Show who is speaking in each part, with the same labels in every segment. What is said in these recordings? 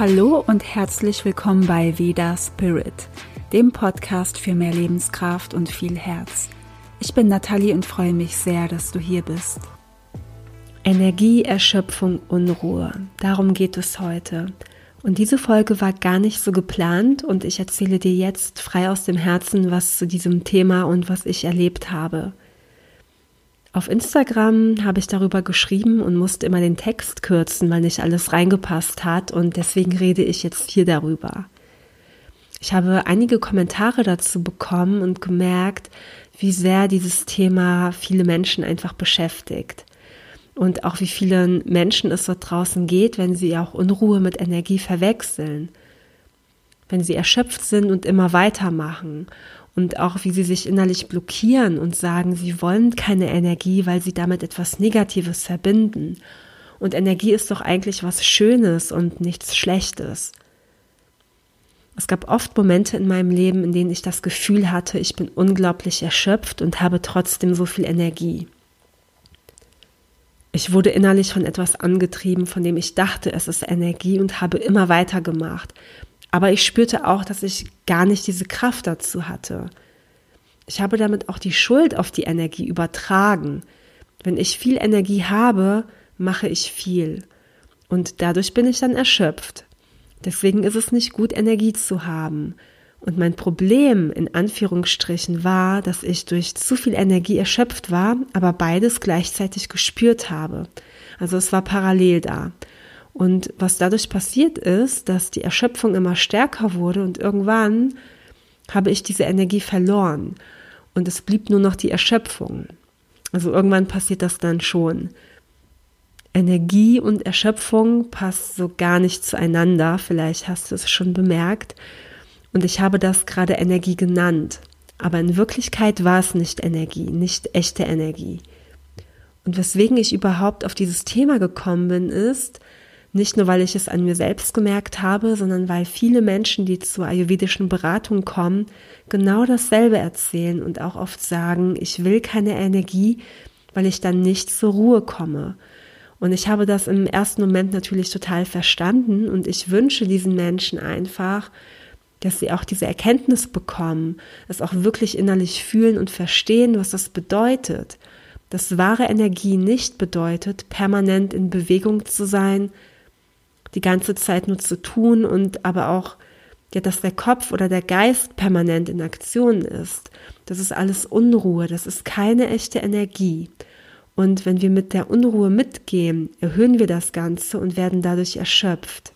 Speaker 1: Hallo und herzlich willkommen bei Veda Spirit, dem Podcast für mehr Lebenskraft und viel Herz. Ich bin Nathalie und freue mich sehr, dass du hier bist. Energie, Erschöpfung, Unruhe. Darum geht es heute. Und diese Folge war gar nicht so geplant und ich erzähle dir jetzt frei aus dem Herzen was zu diesem Thema und was ich erlebt habe. Auf Instagram habe ich darüber geschrieben und musste immer den Text kürzen, weil nicht alles reingepasst hat und deswegen rede ich jetzt hier darüber. Ich habe einige Kommentare dazu bekommen und gemerkt, wie sehr dieses Thema viele Menschen einfach beschäftigt. Und auch wie vielen Menschen es dort draußen geht, wenn sie auch Unruhe mit Energie verwechseln. Wenn sie erschöpft sind und immer weitermachen und auch wie sie sich innerlich blockieren und sagen, sie wollen keine Energie, weil sie damit etwas Negatives verbinden. Und Energie ist doch eigentlich was Schönes und nichts Schlechtes. Es gab oft Momente in meinem Leben, in denen ich das Gefühl hatte, ich bin unglaublich erschöpft und habe trotzdem so viel Energie. Ich wurde innerlich von etwas angetrieben, von dem ich dachte, es ist Energie und habe immer weitergemacht, aber ich spürte auch, dass ich gar nicht diese Kraft dazu hatte. Ich habe damit auch die Schuld auf die Energie übertragen. Wenn ich viel Energie habe, mache ich viel. Und dadurch bin ich dann erschöpft. Deswegen ist es nicht gut, Energie zu haben. Und mein Problem in Anführungsstrichen war, dass ich durch zu viel Energie erschöpft war, aber beides gleichzeitig gespürt habe. Also es war parallel da. Und was dadurch passiert ist, dass die Erschöpfung immer stärker wurde und irgendwann habe ich diese Energie verloren und es blieb nur noch die Erschöpfung. Also irgendwann passiert das dann schon. Energie und Erschöpfung passt so gar nicht zueinander, vielleicht hast du es schon bemerkt. Und ich habe das gerade Energie genannt. Aber in Wirklichkeit war es nicht Energie, nicht echte Energie. Und weswegen ich überhaupt auf dieses Thema gekommen bin, ist, nicht nur, weil ich es an mir selbst gemerkt habe, sondern weil viele Menschen, die zur ayurvedischen Beratung kommen, genau dasselbe erzählen und auch oft sagen, ich will keine Energie, weil ich dann nicht zur Ruhe komme. Und ich habe das im ersten Moment natürlich total verstanden und ich wünsche diesen Menschen einfach, dass sie auch diese Erkenntnis bekommen, es auch wirklich innerlich fühlen und verstehen, was das bedeutet. Dass wahre Energie nicht bedeutet, permanent in Bewegung zu sein, die ganze Zeit nur zu tun und aber auch, ja, dass der Kopf oder der Geist permanent in Aktion ist. Das ist alles Unruhe, das ist keine echte Energie. Und wenn wir mit der Unruhe mitgehen, erhöhen wir das Ganze und werden dadurch erschöpft.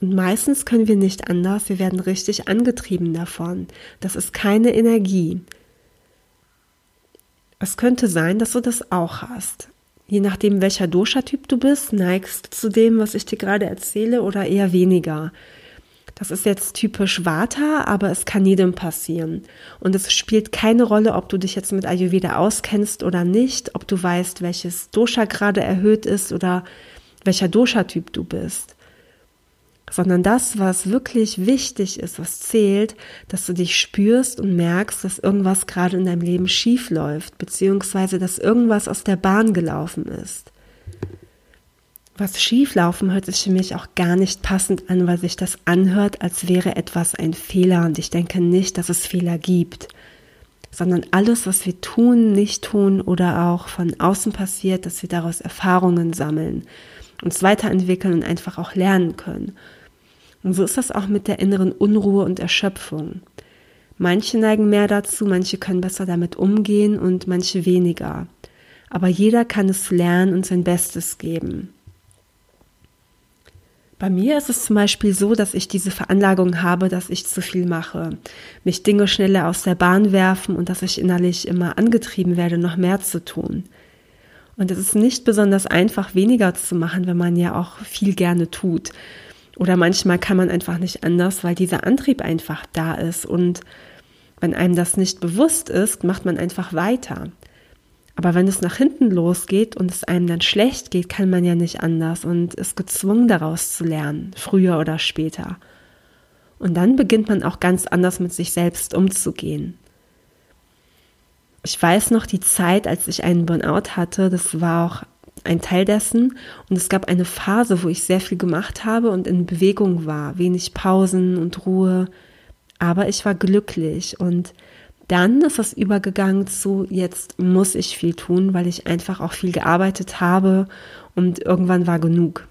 Speaker 1: Und meistens können wir nicht anders, wir werden richtig angetrieben davon. Das ist keine Energie. Es könnte sein, dass du das auch hast. Je nachdem, welcher Dosha-Typ du bist, neigst zu dem, was ich dir gerade erzähle, oder eher weniger. Das ist jetzt typisch Vata, aber es kann jedem passieren. Und es spielt keine Rolle, ob du dich jetzt mit Ayurveda auskennst oder nicht, ob du weißt, welches Dosha gerade erhöht ist oder welcher Dosha-Typ du bist sondern das, was wirklich wichtig ist, was zählt, dass du dich spürst und merkst, dass irgendwas gerade in deinem Leben schief läuft, beziehungsweise dass irgendwas aus der Bahn gelaufen ist. Was schieflaufen hört sich für mich auch gar nicht passend an, weil sich das anhört, als wäre etwas ein Fehler und ich denke nicht, dass es Fehler gibt, sondern alles, was wir tun, nicht tun oder auch von außen passiert, dass wir daraus Erfahrungen sammeln, uns weiterentwickeln und einfach auch lernen können. Und so ist das auch mit der inneren Unruhe und Erschöpfung. Manche neigen mehr dazu, manche können besser damit umgehen und manche weniger. Aber jeder kann es lernen und sein Bestes geben. Bei mir ist es zum Beispiel so, dass ich diese Veranlagung habe, dass ich zu viel mache, mich Dinge schneller aus der Bahn werfen und dass ich innerlich immer angetrieben werde, noch mehr zu tun. Und es ist nicht besonders einfach, weniger zu machen, wenn man ja auch viel gerne tut. Oder manchmal kann man einfach nicht anders, weil dieser Antrieb einfach da ist. Und wenn einem das nicht bewusst ist, macht man einfach weiter. Aber wenn es nach hinten losgeht und es einem dann schlecht geht, kann man ja nicht anders und ist gezwungen daraus zu lernen, früher oder später. Und dann beginnt man auch ganz anders mit sich selbst umzugehen. Ich weiß noch die Zeit, als ich einen Burnout hatte, das war auch ein Teil dessen. Und es gab eine Phase, wo ich sehr viel gemacht habe und in Bewegung war, wenig Pausen und Ruhe. Aber ich war glücklich und dann ist das übergegangen zu, jetzt muss ich viel tun, weil ich einfach auch viel gearbeitet habe und irgendwann war genug.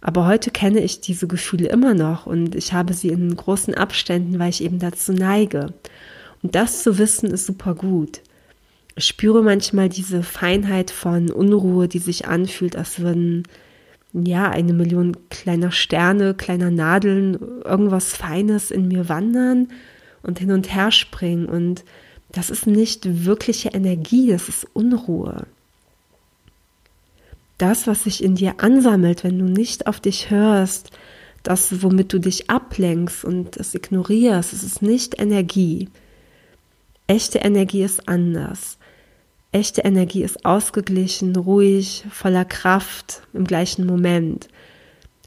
Speaker 1: Aber heute kenne ich diese Gefühle immer noch und ich habe sie in großen Abständen, weil ich eben dazu neige. Und das zu wissen ist super gut. Spüre manchmal diese Feinheit von Unruhe, die sich anfühlt, als würden ja eine Million kleiner Sterne, kleiner Nadeln, irgendwas Feines in mir wandern und hin und her springen. Und das ist nicht wirkliche Energie, das ist Unruhe. Das, was sich in dir ansammelt, wenn du nicht auf dich hörst, das, womit du dich ablenkst und es ignorierst, es ist nicht Energie. Echte Energie ist anders. Echte Energie ist ausgeglichen, ruhig, voller Kraft im gleichen Moment.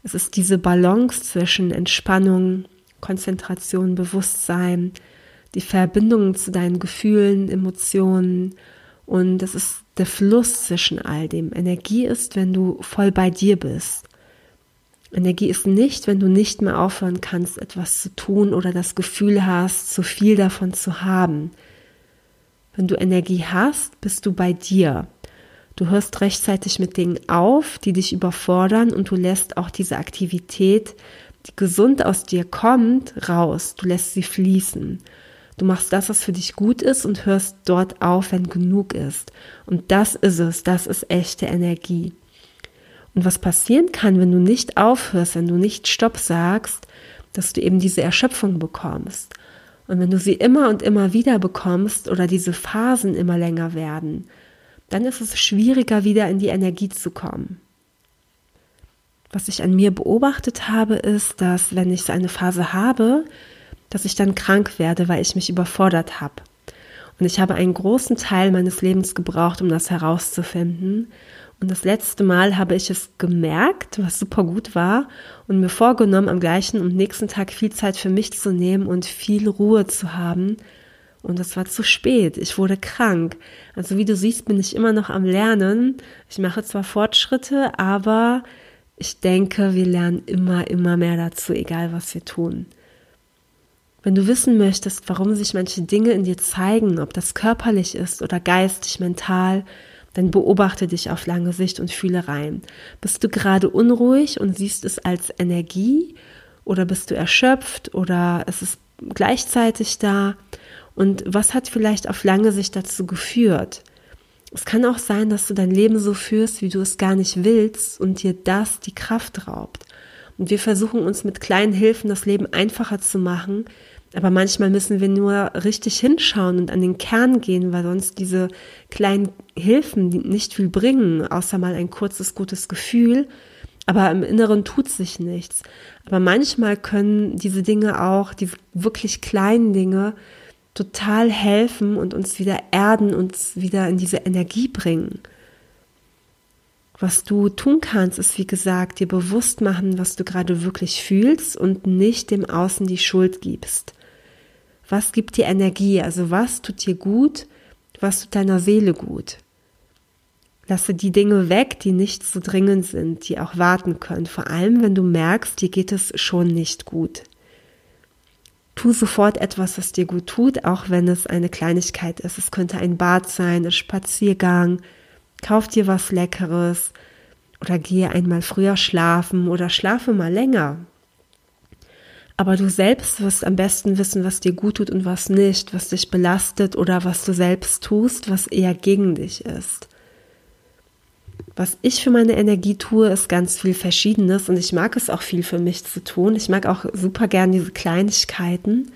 Speaker 1: Es ist diese Balance zwischen Entspannung, Konzentration, Bewusstsein, die Verbindung zu deinen Gefühlen, Emotionen und es ist der Fluss zwischen all dem. Energie ist, wenn du voll bei dir bist. Energie ist nicht, wenn du nicht mehr aufhören kannst, etwas zu tun oder das Gefühl hast, zu viel davon zu haben. Wenn du Energie hast, bist du bei dir. Du hörst rechtzeitig mit Dingen auf, die dich überfordern und du lässt auch diese Aktivität, die gesund aus dir kommt, raus. Du lässt sie fließen. Du machst das, was für dich gut ist und hörst dort auf, wenn genug ist. Und das ist es, das ist echte Energie. Und was passieren kann, wenn du nicht aufhörst, wenn du nicht Stopp sagst, dass du eben diese Erschöpfung bekommst. Und wenn du sie immer und immer wieder bekommst oder diese Phasen immer länger werden, dann ist es schwieriger, wieder in die Energie zu kommen. Was ich an mir beobachtet habe, ist, dass wenn ich so eine Phase habe, dass ich dann krank werde, weil ich mich überfordert habe. Und ich habe einen großen Teil meines Lebens gebraucht, um das herauszufinden. Und das letzte Mal habe ich es gemerkt, was super gut war, und mir vorgenommen, am gleichen und nächsten Tag viel Zeit für mich zu nehmen und viel Ruhe zu haben. Und es war zu spät. Ich wurde krank. Also wie du siehst, bin ich immer noch am Lernen. Ich mache zwar Fortschritte, aber ich denke, wir lernen immer, immer mehr dazu, egal was wir tun. Wenn du wissen möchtest, warum sich manche Dinge in dir zeigen, ob das körperlich ist oder geistig, mental, dann beobachte dich auf lange Sicht und fühle rein. Bist du gerade unruhig und siehst es als Energie oder bist du erschöpft oder ist es gleichzeitig da? Und was hat vielleicht auf lange Sicht dazu geführt? Es kann auch sein, dass du dein Leben so führst, wie du es gar nicht willst und dir das die Kraft raubt. Und wir versuchen uns mit kleinen Hilfen das Leben einfacher zu machen, aber manchmal müssen wir nur richtig hinschauen und an den Kern gehen, weil sonst diese kleinen Hilfen nicht viel bringen, außer mal ein kurzes, gutes Gefühl. Aber im Inneren tut sich nichts. Aber manchmal können diese Dinge auch, die wirklich kleinen Dinge, total helfen und uns wieder erden, uns wieder in diese Energie bringen. Was du tun kannst, ist wie gesagt, dir bewusst machen, was du gerade wirklich fühlst und nicht dem Außen die Schuld gibst. Was gibt dir Energie? Also was tut dir gut? Was tut deiner Seele gut? Lasse die Dinge weg, die nicht so dringend sind, die auch warten können. Vor allem, wenn du merkst, dir geht es schon nicht gut. Tu sofort etwas, was dir gut tut, auch wenn es eine Kleinigkeit ist. Es könnte ein Bad sein, ein Spaziergang. Kauf dir was Leckeres oder gehe einmal früher schlafen oder schlafe mal länger. Aber du selbst wirst am besten wissen, was dir gut tut und was nicht, was dich belastet oder was du selbst tust, was eher gegen dich ist. Was ich für meine Energie tue, ist ganz viel Verschiedenes und ich mag es auch viel für mich zu tun. Ich mag auch super gern diese Kleinigkeiten.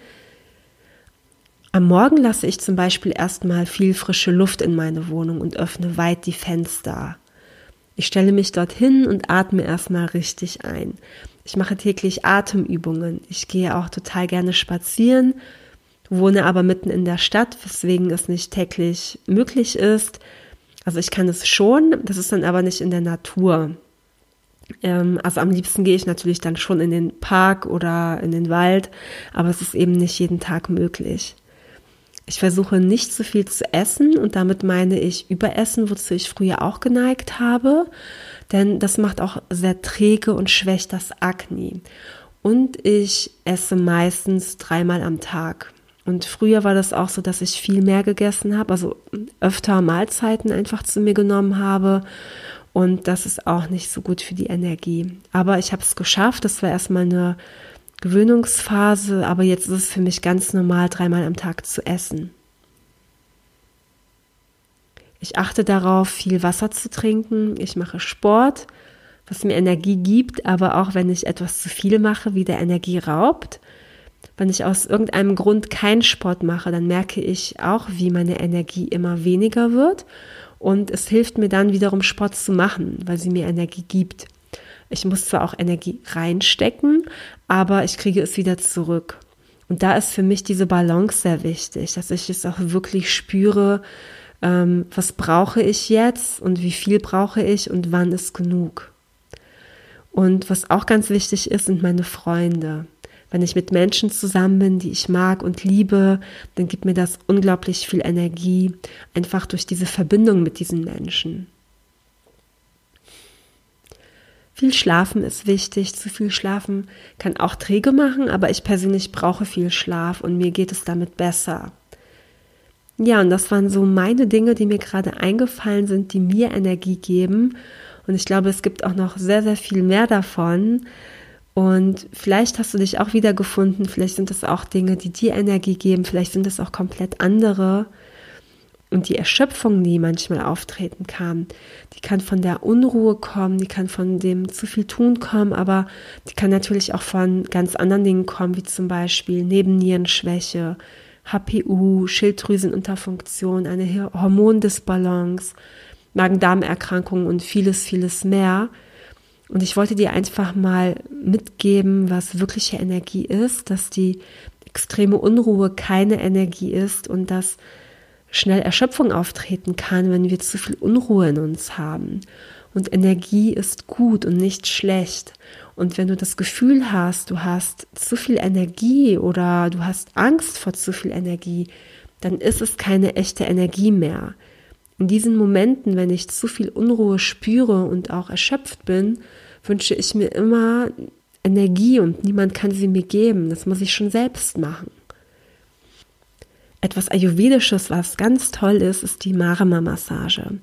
Speaker 1: Am Morgen lasse ich zum Beispiel erstmal viel frische Luft in meine Wohnung und öffne weit die Fenster. Ich stelle mich dorthin und atme erstmal richtig ein. Ich mache täglich Atemübungen. Ich gehe auch total gerne spazieren, wohne aber mitten in der Stadt, weswegen es nicht täglich möglich ist. Also ich kann es schon, das ist dann aber nicht in der Natur. Ähm, also am liebsten gehe ich natürlich dann schon in den Park oder in den Wald, aber es ist eben nicht jeden Tag möglich. Ich versuche nicht zu viel zu essen und damit meine ich Überessen, wozu ich früher auch geneigt habe, denn das macht auch sehr träge und schwächt das Akne. Und ich esse meistens dreimal am Tag. Und früher war das auch so, dass ich viel mehr gegessen habe, also öfter Mahlzeiten einfach zu mir genommen habe. Und das ist auch nicht so gut für die Energie. Aber ich habe es geschafft. Das war erstmal eine Gewöhnungsphase, aber jetzt ist es für mich ganz normal, dreimal am Tag zu essen. Ich achte darauf, viel Wasser zu trinken. Ich mache Sport, was mir Energie gibt, aber auch wenn ich etwas zu viel mache, wieder Energie raubt. Wenn ich aus irgendeinem Grund keinen Sport mache, dann merke ich auch, wie meine Energie immer weniger wird. Und es hilft mir dann wiederum Sport zu machen, weil sie mir Energie gibt. Ich muss zwar auch Energie reinstecken, aber ich kriege es wieder zurück. Und da ist für mich diese Balance sehr wichtig, dass ich es auch wirklich spüre, ähm, was brauche ich jetzt und wie viel brauche ich und wann ist genug. Und was auch ganz wichtig ist, sind meine Freunde. Wenn ich mit Menschen zusammen bin, die ich mag und liebe, dann gibt mir das unglaublich viel Energie, einfach durch diese Verbindung mit diesen Menschen. Viel Schlafen ist wichtig. Zu viel Schlafen kann auch träge machen, aber ich persönlich brauche viel Schlaf und mir geht es damit besser. Ja, und das waren so meine Dinge, die mir gerade eingefallen sind, die mir Energie geben. Und ich glaube, es gibt auch noch sehr, sehr viel mehr davon. Und vielleicht hast du dich auch wiedergefunden, vielleicht sind es auch Dinge, die dir Energie geben, vielleicht sind es auch komplett andere. Und die Erschöpfung, die manchmal auftreten kann, die kann von der Unruhe kommen, die kann von dem zu viel tun kommen, aber die kann natürlich auch von ganz anderen Dingen kommen, wie zum Beispiel Nebennierenschwäche, HPU, Schilddrüsenunterfunktion, eine Hormondisbalance, Magen-Darm-Erkrankungen und vieles, vieles mehr. Und ich wollte dir einfach mal mitgeben, was wirkliche Energie ist, dass die extreme Unruhe keine Energie ist und dass schnell Erschöpfung auftreten kann, wenn wir zu viel Unruhe in uns haben. Und Energie ist gut und nicht schlecht. Und wenn du das Gefühl hast, du hast zu viel Energie oder du hast Angst vor zu viel Energie, dann ist es keine echte Energie mehr. In diesen Momenten, wenn ich zu viel Unruhe spüre und auch erschöpft bin, wünsche ich mir immer Energie und niemand kann sie mir geben. Das muss ich schon selbst machen. Etwas Ayurvedisches, was ganz toll ist, ist die Marama-Massage.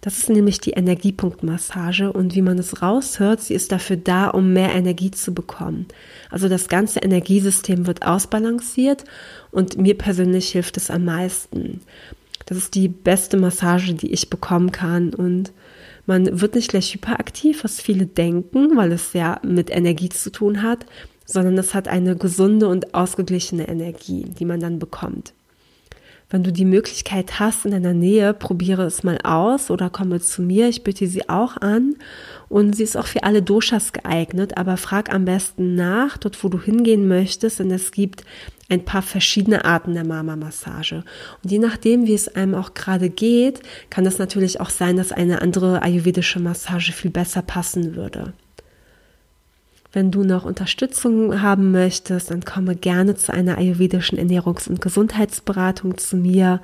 Speaker 1: Das ist nämlich die Energiepunktmassage und wie man es raushört, sie ist dafür da, um mehr Energie zu bekommen. Also das ganze Energiesystem wird ausbalanciert und mir persönlich hilft es am meisten. Das ist die beste Massage, die ich bekommen kann und man wird nicht gleich hyperaktiv, was viele denken, weil es ja mit Energie zu tun hat, sondern es hat eine gesunde und ausgeglichene Energie, die man dann bekommt. Wenn du die Möglichkeit hast in deiner Nähe, probiere es mal aus oder komme zu mir. Ich bitte sie auch an. Und sie ist auch für alle Doshas geeignet, aber frag am besten nach, dort wo du hingehen möchtest, denn es gibt ein paar verschiedene Arten der Mama-Massage. Und je nachdem, wie es einem auch gerade geht, kann es natürlich auch sein, dass eine andere ayurvedische Massage viel besser passen würde. Wenn du noch Unterstützung haben möchtest, dann komme gerne zu einer ayurvedischen Ernährungs- und Gesundheitsberatung zu mir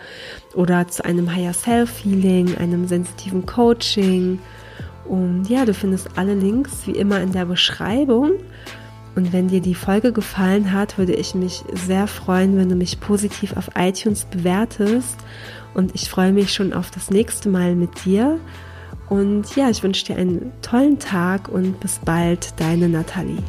Speaker 1: oder zu einem Higher Self Healing, einem sensitiven Coaching. Und ja, du findest alle Links wie immer in der Beschreibung. Und wenn dir die Folge gefallen hat, würde ich mich sehr freuen, wenn du mich positiv auf iTunes bewertest. Und ich freue mich schon auf das nächste Mal mit dir. Und ja, ich wünsche dir einen tollen Tag und bis bald, deine Nathalie.